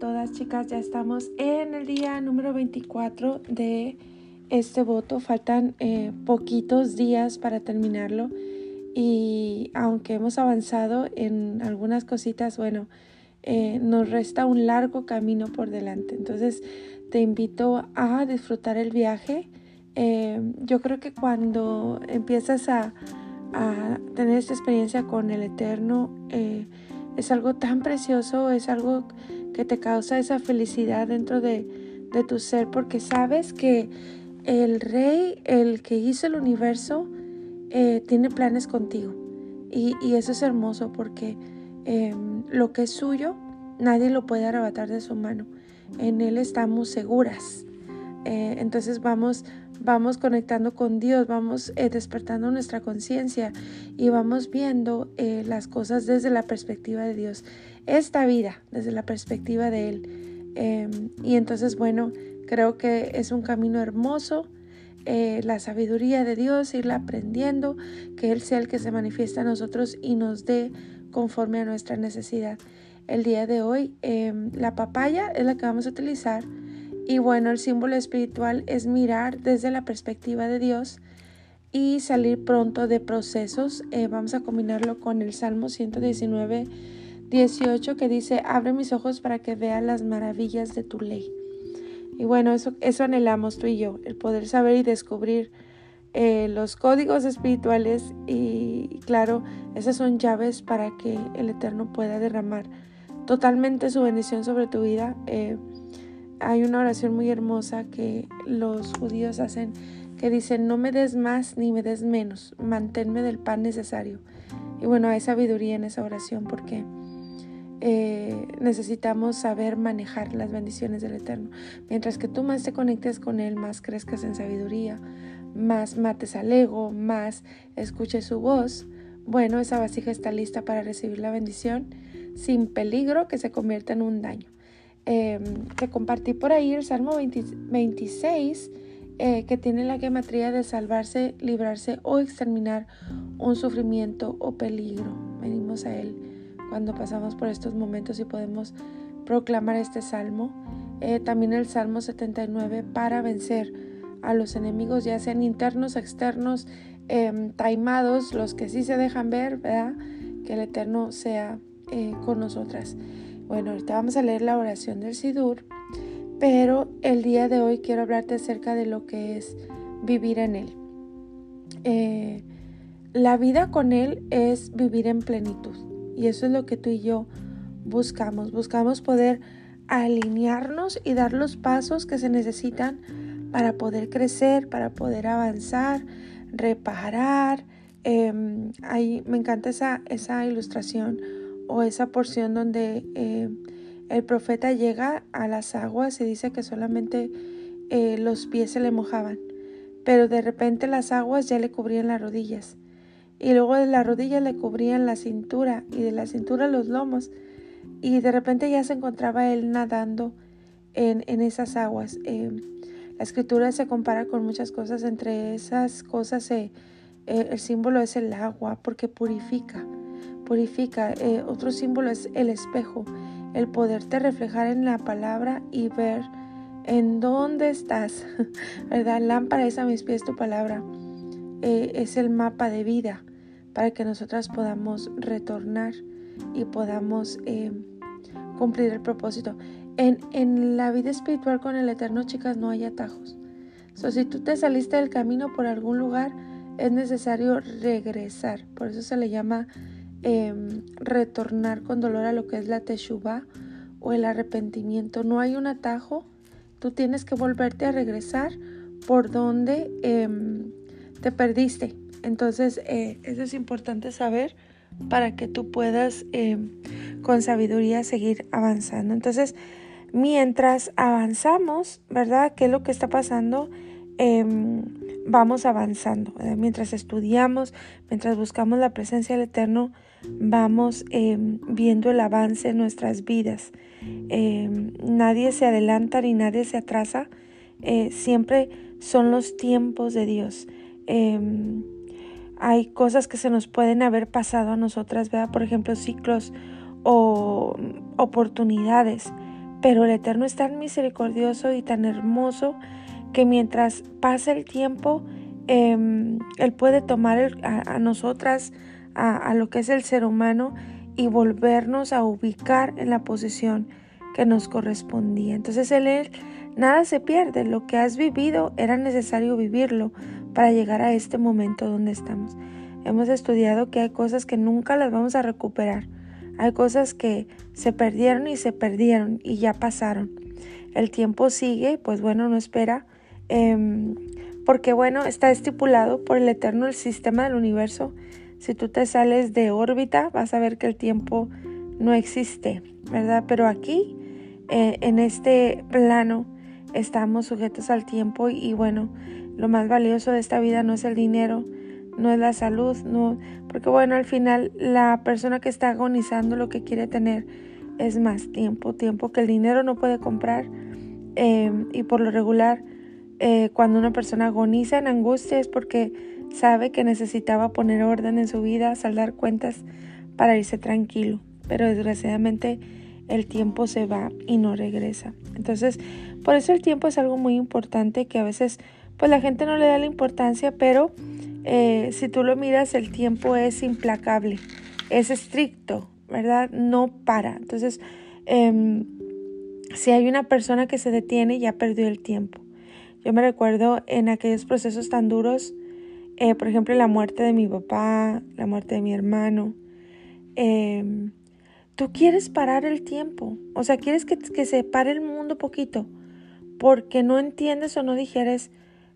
todas chicas, ya estamos en el día número 24 de este voto. Faltan eh, poquitos días para terminarlo y aunque hemos avanzado en algunas cositas, bueno, eh, nos resta un largo camino por delante. Entonces te invito a disfrutar el viaje. Eh, yo creo que cuando empiezas a, a, tener esta experiencia con el Eterno, es algo tan precioso, es algo que te causa esa felicidad dentro de, tu ser, porque sabes que el rey, el que hizo el universo, eh, tiene planes contigo. Y, eso es hermoso porque em, lo que es suyo, nadie lo puede arrebatar de su mano. En Él estamos seguras. Eh, entonces vamos vamos conectando con Dios, vamos eh, despertando nuestra conciencia y vamos viendo eh, las cosas desde la perspectiva de Dios, esta vida desde la perspectiva de Él. Em, y entonces, bueno, creo que es un camino hermoso. Eh, la sabiduría de Dios, irla aprendiendo, que Él sea el que se manifiesta a nosotros y nos dé conforme a nuestra necesidad. El día de hoy, em, la papaya es la que vamos a utilizar y bueno, el símbolo espiritual es mirar desde la perspectiva de Dios y salir pronto de procesos. Eh, vamos a combinarlo con el Salmo 119, 18 que dice, abre mis ojos para que vea las maravillas de tu ley. Y bueno, eso, eso anhelamos tú y yo, el poder saber y descubrir eh, los códigos espirituales y, claro, esas son llaves para que el Eterno pueda derramar totalmente su bendición sobre tu vida. Eh, hay una oración muy hermosa que los judíos hacen que dice, no me des más ni me des menos, manténme del pan necesario. Y bueno, hay sabiduría en esa oración porque eh, necesitamos saber manejar las bendiciones del Eterno. Mientras que tú más te conectes con Él, más crezcas en sabiduría, más mates al ego, más escuches su voz, bueno, esa vasija está lista para recibir la bendición sin peligro que se convierta en un daño. Eh, te compartí por ahí el Salmo 26, eh, que tiene la gematría de salvarse, librarse o exterminar un sufrimiento o peligro. Venimos a Él cuando pasamos por estos momentos y podemos proclamar este salmo. Eh, también el Salmo 79 para vencer a los enemigos, ya sean internos, externos, em, taimados, los que sí se dejan ver, ¿verdad? Que el Eterno sea con nosotras. Bueno, ahorita vamos a leer la oración del Sidur, pero el día de hoy quiero hablarte acerca de lo que es vivir en Él. Eh, la vida con Él es vivir en plenitud y eso es lo que tú y yo buscamos. Buscamos poder alinearnos y dar los pasos que se necesitan para poder crecer, para poder avanzar, reparar. Em, ahí me encanta esa, esa ilustración o esa porción donde eh, el profeta llega a las aguas y dice que solamente eh, los pies se le mojaban, pero de repente las aguas ya le cubrían las rodillas y luego de las rodillas le cubrían la cintura y de la cintura los lomos y de repente ya se encontraba él nadando en, esas aguas. Eh, la escritura se compara con muchas cosas, entre esas cosas el símbolo es el agua porque purifica purifica. Eh, otro símbolo es el espejo, el poderte reflejar en la palabra y ver en dónde estás. ¿Verdad? Lámpara es a mis pies tu palabra. Eh, es el mapa de vida para que nosotras podamos retornar y podamos eh, cumplir el propósito. En, en, la vida espiritual con el Eterno, chicas, no hay atajos. So, si tú te saliste del camino por algún lugar, es necesario regresar. Por eso se le llama Em, retornar con dolor a lo que es la teshuva o el arrepentimiento. No hay un atajo, tú tienes que volverte a regresar por donde em, te perdiste. Entonces, eh, eso es importante saber para que tú puedas em, con sabiduría seguir avanzando. Entonces, mientras avanzamos, ¿verdad? ¿Qué es lo que está pasando? vamos avanzando. Mientras estudiamos, mientras buscamos la presencia del Eterno, vamos em, viendo el avance en nuestras vidas. Em, nadie se adelanta ni nadie se atrasa. Eh, siempre son los tiempos de Dios. Em, hay cosas que se nos pueden haber pasado a nosotras, ¿verdad? Por ejemplo, ciclos o oportunidades. pero el Eterno es tan misericordioso y tan hermoso que mientras pasa el tiempo, em, Él puede tomar a, nosotras, a, lo que es el ser humano, y volvernos a ubicar en la posición que nos correspondía. Entonces Él, él nada se pierde, lo que has vivido era necesario vivirlo para llegar a este momento donde estamos. Hemos estudiado que hay cosas que nunca las vamos a recuperar. Hay cosas que se perdieron y se perdieron y ya pasaron. El tiempo sigue, pues bueno, no espera. Em, porque bueno, está estipulado por el eterno el sistema del universo. Si tú te sales de órbita, vas a ver que el tiempo no existe, ¿verdad? Pero aquí, eh, en este plano, estamos sujetos al tiempo y bueno, lo más valioso de esta vida no es el dinero, no es la salud, no, porque bueno, al final la persona que está agonizando lo que quiere tener es más tiempo, tiempo que el dinero no puede comprar. Em, y por lo regular, eh, cuando una persona agoniza en angustia es porque sabe que necesitaba poner orden en su vida, saldar cuentas para irse tranquilo. Pero desgraciadamente el tiempo se va y no regresa. Entonces, por eso el tiempo es algo muy importante que a veces pues la gente no le da la importancia, pero eh, si tú lo miras, el tiempo es implacable, es estricto, ¿verdad? No para. Entonces, em, si hay una persona que se detiene, ya perdió el tiempo. Yo me recuerdo en aquellos procesos tan duros, eh, por ejemplo, la muerte de mi papá, la muerte de mi hermano. Em, tú quieres parar el tiempo, o sea, quieres que, que se pare el mundo poquito, porque no entiendes o no digieres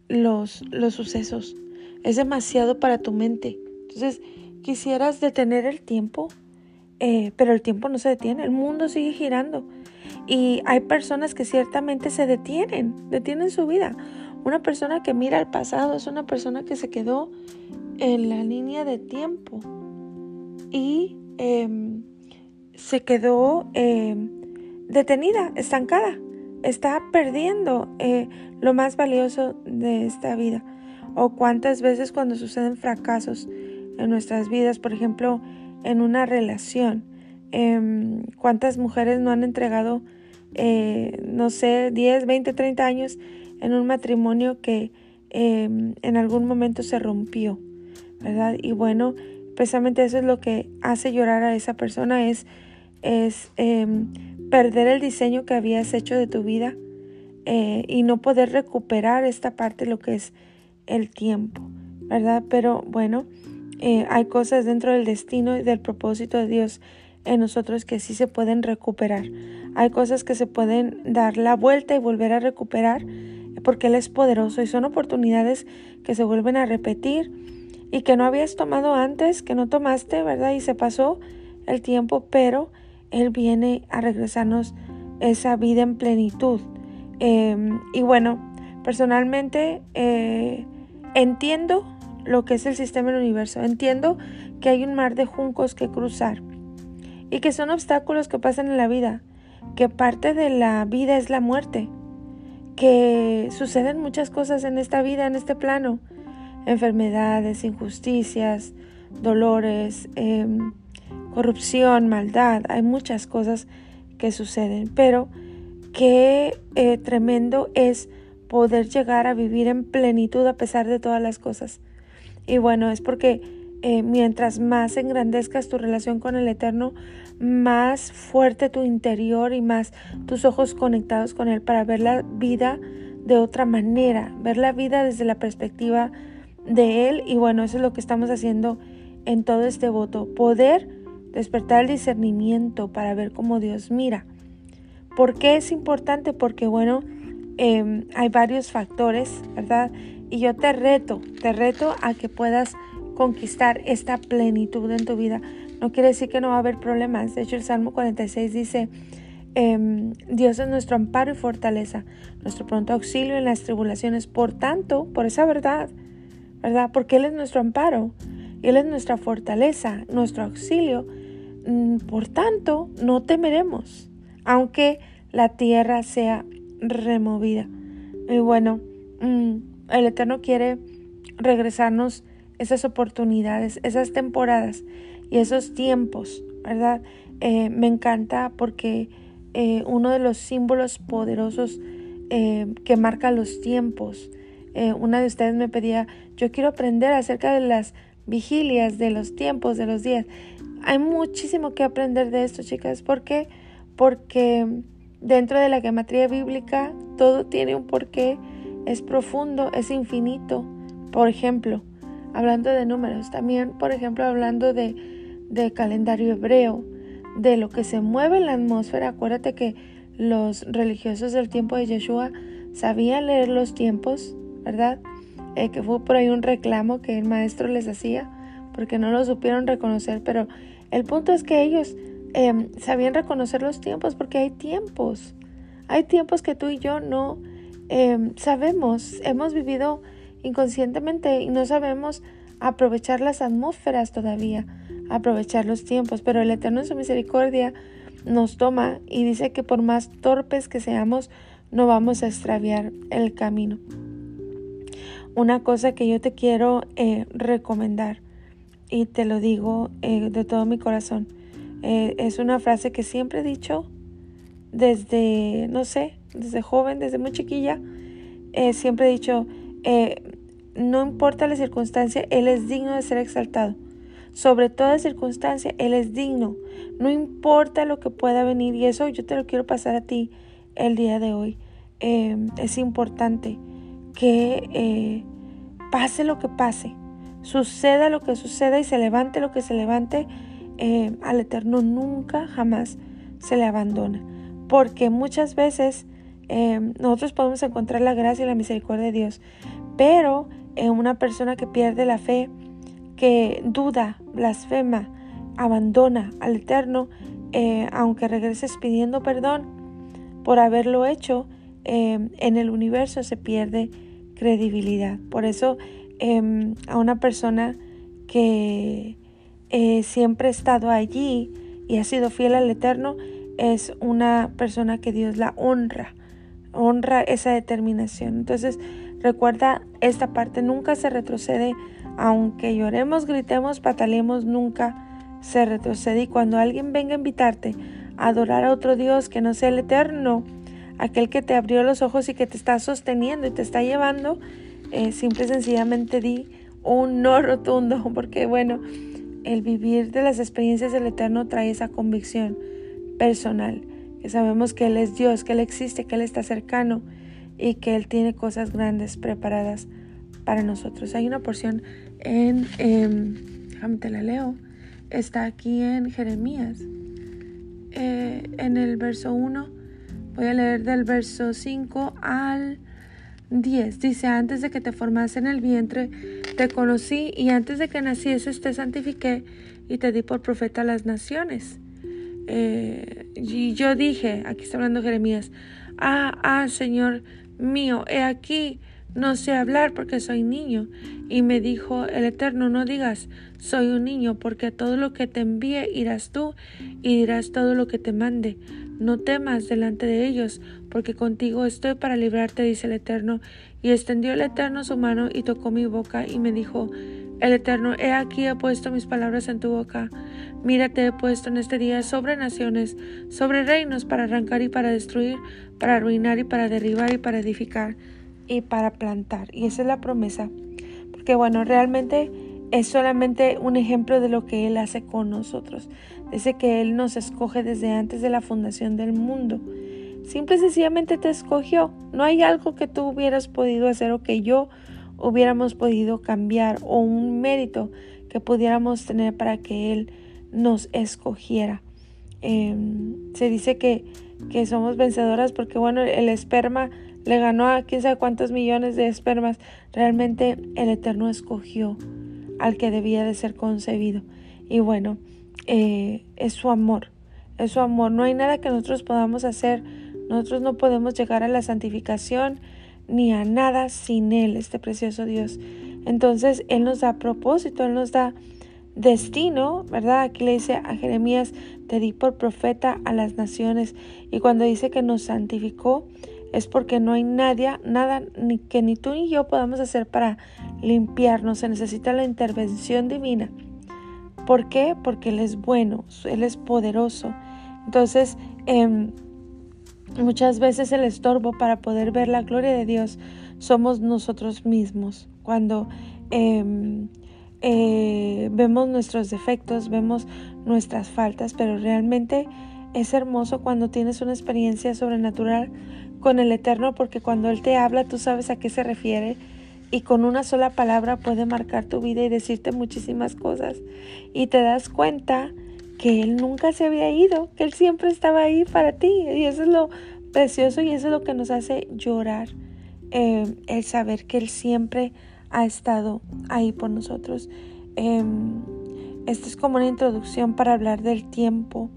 los, los sucesos es demasiado para tu mente. Entonces, quisieras detener el tiempo, eh, pero el tiempo no se detiene, el mundo sigue girando. Y hay personas que ciertamente se detienen, detienen su vida. Una persona que mira al pasado es una persona que se quedó en la línea de tiempo y em, se quedó em, detenida, estancada. Está perdiendo eh, lo más valioso de esta vida o cuántas veces cuando suceden fracasos en nuestras vidas, por ejemplo, en una relación, em, cuántas mujeres no han entregado, eh, no sé, 10, 20, 30 años en un matrimonio que em, en algún momento se rompió, ¿verdad? Y bueno, precisamente eso es lo que hace llorar a esa persona, es, es em, perder el diseño que habías hecho de tu vida eh, y no poder recuperar esta parte, lo que es el tiempo, ¿verdad? Pero bueno, eh, hay cosas dentro del destino y del propósito de Dios en nosotros que sí se pueden recuperar. Hay cosas que se pueden dar la vuelta y volver a recuperar porque Él es poderoso y son oportunidades que se vuelven a repetir y que no habías tomado antes, que no tomaste, ¿verdad? Y se pasó el tiempo, pero Él viene a regresarnos esa vida en plenitud. Em, y bueno, personalmente eh, Entiendo lo que es el sistema del universo, entiendo que hay un mar de juncos que cruzar y que son obstáculos que pasan en la vida, que parte de la vida es la muerte, que suceden muchas cosas en esta vida, en este plano, enfermedades, injusticias, dolores, em, corrupción, maldad, hay muchas cosas que suceden, pero qué eh, tremendo es poder llegar a vivir en plenitud a pesar de todas las cosas. Y bueno, es porque eh, mientras más engrandezcas tu relación con el Eterno, más fuerte tu interior y más tus ojos conectados con Él para ver la vida de otra manera, ver la vida desde la perspectiva de Él. Y bueno, eso es lo que estamos haciendo en todo este voto, poder despertar el discernimiento para ver cómo Dios mira. ¿Por qué es importante? Porque bueno, Em, hay varios factores, ¿verdad? Y yo te reto, te reto a que puedas conquistar esta plenitud en tu vida. No quiere decir que no va a haber problemas. De hecho, el Salmo 46 dice, em, Dios es nuestro amparo y fortaleza, nuestro pronto auxilio en las tribulaciones. Por tanto, por esa verdad, ¿verdad? Porque Él es nuestro amparo, Él es nuestra fortaleza, nuestro auxilio. Mm, por tanto, no temeremos, aunque la tierra sea removida. Y bueno, mm, el Eterno quiere regresarnos esas oportunidades, esas temporadas y esos tiempos, ¿verdad? Eh, me encanta porque eh, uno de los símbolos poderosos eh, que marca los tiempos. una de ustedes me pedía, yo quiero aprender acerca de las vigilias, de los tiempos, de los días. Hay muchísimo que aprender de esto, chicas. ¿Por qué? Porque dentro de la gematría bíblica todo tiene un porqué, es profundo, es infinito. Por ejemplo, hablando de números, también, por ejemplo, hablando de, de calendario hebreo, de lo que se mueve en la atmósfera. Acuérdate que los religiosos del tiempo de Yeshua sabían leer los tiempos, ¿verdad? Eh, que fue por ahí un reclamo que el maestro les hacía porque no lo supieron reconocer, pero el punto es que ellos em, sabían reconocer los tiempos porque hay tiempos, hay tiempos que tú y yo no em, sabemos, hemos vivido inconscientemente y no sabemos aprovechar las atmósferas todavía, aprovechar los tiempos, pero el Eterno en su misericordia nos toma y dice que por más torpes que seamos, no vamos a extraviar el camino una cosa que yo te quiero eh, recomendar y te lo digo eh, de todo mi corazón. Eh, es una frase que siempre he dicho desde, no sé, desde joven, desde muy chiquilla. siempre he dicho, no importa la circunstancia, Él es digno de ser exaltado. Sobre toda circunstancia, Él es digno. No importa lo que pueda venir y eso yo te lo quiero pasar a ti el día de hoy. es importante que eh, pase lo que pase, suceda lo que suceda y se levante lo que se levante, eh, al Eterno nunca, jamás se le abandona. Porque muchas veces eh, nosotros podemos encontrar la gracia y la misericordia de Dios, pero en una persona que pierde la fe, que duda, blasfema, abandona al Eterno, aunque regreses pidiendo perdón por haberlo hecho, en el universo se pierde credibilidad. Por eso em, a una persona que eh, siempre ha estado allí y ha sido fiel al Eterno, es una persona que Dios la honra, honra esa determinación. Entonces, recuerda esta parte, nunca se retrocede, aunque lloremos, gritemos, pataleemos, nunca se retrocede. Y cuando alguien venga a invitarte a adorar a otro Dios que no sea el Eterno, aquel que te abrió los ojos y que te está sosteniendo y te está llevando, eh, simple y sencillamente di un no rotundo, porque bueno, el vivir de las experiencias del Eterno trae esa convicción personal, que sabemos que Él es Dios, que Él existe, que Él está cercano y que Él tiene cosas grandes preparadas para nosotros. Hay una porción en, eh, te la leo, está aquí en Jeremías, eh, en el verso 1 Voy a leer del verso 5 al 10. Dice, antes de que te formase en el vientre, te conocí y antes de que nacieses te santifiqué y te di por profeta a las naciones. Eh, y yo dije, aquí está hablando Jeremías, ah, ah, Señor mío, he aquí, no sé hablar porque soy niño. Y me dijo el Eterno, no digas, soy un niño, porque todo lo que te envíe irás tú y dirás todo lo que te mande. No temas delante de ellos, porque contigo estoy para librarte, dice el Eterno. Y extendió el Eterno su mano y tocó mi boca y me dijo, el Eterno, he aquí he puesto mis palabras en tu boca. Mírate he puesto en este día sobre naciones, sobre reinos, para arrancar y para destruir, para arruinar y para derribar y para edificar y para plantar. Y esa es la promesa. Porque bueno, realmente es solamente un ejemplo de lo que Él hace con nosotros. Dice que Él nos escoge desde antes de la fundación del mundo. Simple y sencillamente te escogió. No hay algo que tú hubieras podido hacer o que yo hubiéramos podido cambiar o un mérito que pudiéramos tener para que Él nos escogiera. Em, se dice que, que somos vencedoras porque, bueno, el esperma le ganó a quién sabe cuántos millones de espermas. Realmente el Eterno escogió al que debía de ser concebido. Y bueno, eh, es su amor, es su amor. No hay nada que nosotros podamos hacer. Nosotros no podemos llegar a la santificación ni a nada sin Él, este precioso Dios. Entonces Él nos da propósito, Él nos da destino, ¿verdad? Aquí le dice a Jeremías, te di por profeta a las naciones. Y cuando dice que nos santificó, es porque no hay nadie, nada ni que ni tú ni yo podamos hacer para limpiarnos. Se necesita la intervención divina. ¿Por qué? Porque Él es bueno, Él es poderoso. Entonces, em, Muchas veces el estorbo para poder ver la gloria de Dios somos nosotros mismos. Cuando em, eh, vemos nuestros defectos, vemos nuestras faltas, pero realmente es hermoso cuando tienes una experiencia sobrenatural con el Eterno porque cuando Él te habla tú sabes a qué se refiere y con una sola palabra puede marcar tu vida y decirte muchísimas cosas y te das cuenta que Él nunca se había ido, que Él siempre estaba ahí para ti y eso es lo precioso y eso es lo que nos hace llorar, eh, el saber que Él siempre ha estado ahí por nosotros. Eh, esto es como una introducción para hablar del tiempo,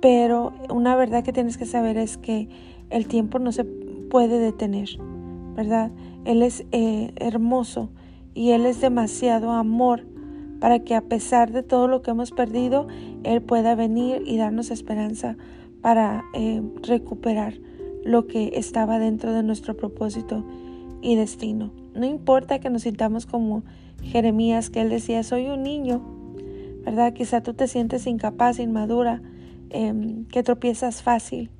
pero una verdad que tienes que saber es que el tiempo no se puede detener, ¿verdad? Él es eh, hermoso y Él es demasiado amor para que a pesar de todo lo que hemos perdido, Él pueda venir y darnos esperanza para eh, recuperar lo que estaba dentro de nuestro propósito y destino. No importa que nos sintamos como Jeremías, que él decía, soy un niño, ¿verdad? Quizá tú te sientes incapaz, inmadura, em, que tropiezas fácil,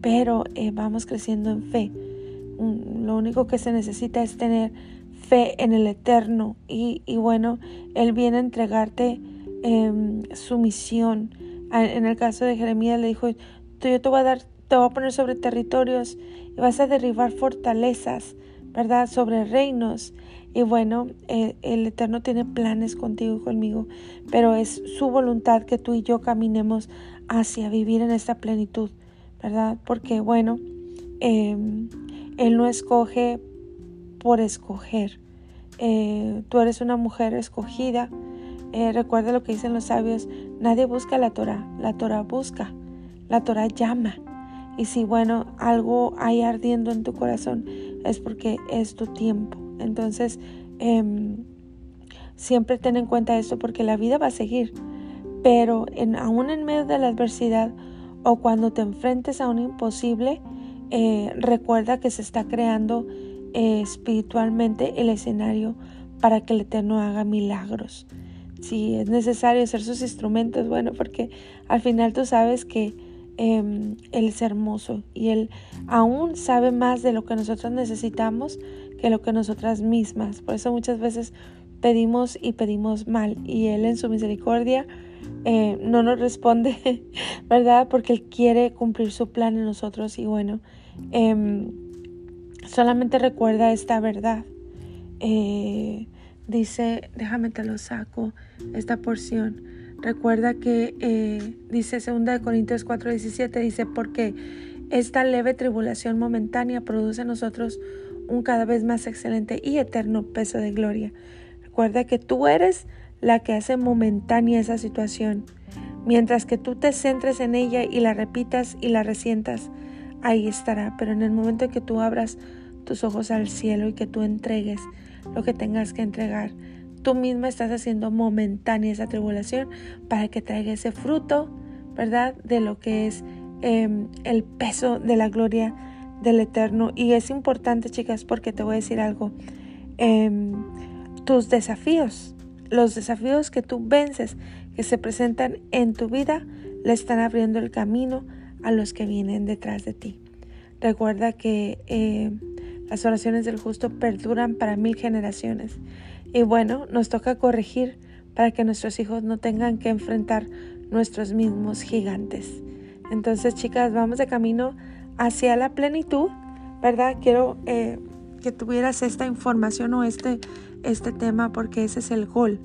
pero eh, vamos creciendo en fe. lo único que se necesita es tener fe en el eterno y, bueno, Él viene a entregarte em, su misión. En el caso de Jeremías le dijo, yo te voy a dar, te voy a poner sobre territorios y vas a derribar fortalezas, ¿verdad? Sobre reinos. Y bueno, eh, el Eterno tiene planes contigo y conmigo, pero es su voluntad que tú y yo caminemos hacia vivir en esta plenitud, ¿verdad? Porque bueno, em, Él no escoge por escoger. Eh, tú eres una mujer escogida. Eh, recuerda lo que dicen los sabios, nadie busca la Torah, la Torah busca, la Torah llama. Y si bueno, algo hay ardiendo en tu corazón, es porque es tu tiempo. Entonces, em, siempre ten en cuenta esto porque la vida va a seguir. Pero en, aún en medio de la adversidad o cuando te enfrentes a un imposible, eh, recuerda que se está creando eh, espiritualmente el escenario para que el Eterno haga milagros. Si es necesario ser sus instrumentos, bueno, porque al final tú sabes que Em, él es hermoso y Él aún sabe más de lo que nosotros necesitamos que lo que nosotras mismas. Por eso muchas veces pedimos y pedimos mal y Él en su misericordia eh, no nos responde, ¿verdad? Porque Él quiere cumplir su plan en nosotros y bueno, em, solamente recuerda esta verdad. Eh, dice, déjame te lo saco, esta porción. Recuerda que eh, dice 2 Corintios 4:17, dice, porque esta leve tribulación momentánea produce en nosotros un cada vez más excelente y eterno peso de gloria. Recuerda que tú eres la que hace momentánea esa situación. Mientras que tú te centres en ella y la repitas y la resientas, ahí estará. Pero en el momento en que tú abras tus ojos al cielo y que tú entregues lo que tengas que entregar, tú misma estás haciendo momentánea esa tribulación para que traiga ese fruto, ¿verdad? De lo que es em, el peso de la gloria del Eterno. Y es importante, chicas, porque te voy a decir algo. Em, tus desafíos, los desafíos que tú vences, que se presentan en tu vida, le están abriendo el camino a los que vienen detrás de ti. Recuerda que eh, las oraciones del justo perduran para mil generaciones. Y bueno, nos toca corregir para que nuestros hijos no tengan que enfrentar nuestros mismos gigantes. Entonces, chicas, vamos de camino hacia la plenitud, ¿verdad? Quiero eh, que tuvieras esta información o este, este tema porque ese es el gol,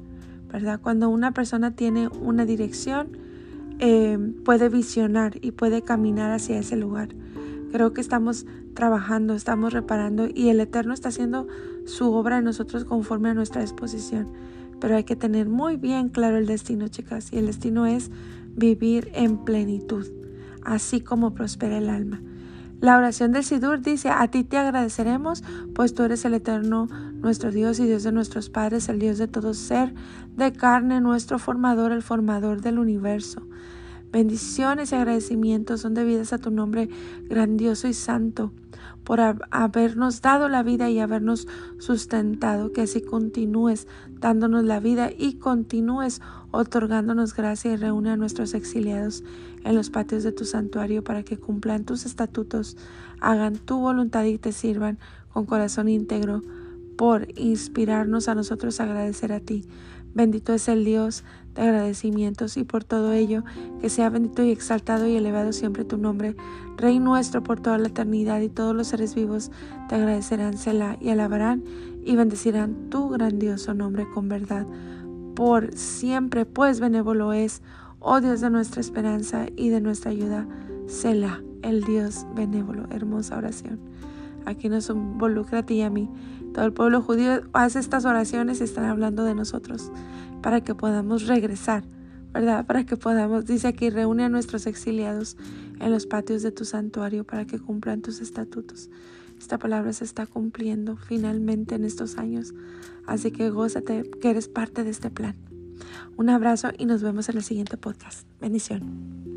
¿verdad? Cuando una persona tiene una dirección, eh, puede visionar y puede caminar hacia ese lugar. Creo que estamos trabajando, estamos reparando y el Eterno está haciendo su obra en nosotros conforme a nuestra disposición. Pero hay que tener muy bien claro el destino, chicas, y el destino es vivir en plenitud, así como prospera el alma. La oración del Sidur dice, a ti te agradeceremos, pues tú eres el eterno, nuestro Dios y Dios de nuestros padres, el Dios de todo ser, de carne, nuestro formador, el formador del universo. Bendiciones y agradecimientos son debidas a tu nombre grandioso y santo, por habernos dado la vida y habernos sustentado, que así continúes dándonos la vida y continúes otorgándonos gracia y reúne a nuestros exiliados en los patios de tu santuario para que cumplan tus estatutos, hagan tu voluntad y te sirvan con corazón íntegro por inspirarnos a nosotros a agradecer a ti. Bendito es el Dios de agradecimientos y por todo ello, que sea bendito y exaltado y elevado siempre tu nombre, Rey nuestro por toda la eternidad y todos los seres vivos te agradecerán, Selah, y alabarán y bendecirán tu grandioso nombre con verdad. Por siempre, pues benévolo es, oh Dios de nuestra esperanza y de nuestra ayuda, Selah, el Dios benévolo. Hermosa oración. Aquí nos involucra a ti y a mí. Todo el pueblo judío hace estas oraciones y están hablando de nosotros para que podamos regresar, ¿verdad? Para que podamos, dice aquí, reúne a nuestros exiliados en los patios de tu santuario para que cumplan tus estatutos. Esta palabra se está cumpliendo finalmente en estos años, así que gózate que eres parte de este plan. Un abrazo y nos vemos en el siguiente podcast. Bendición.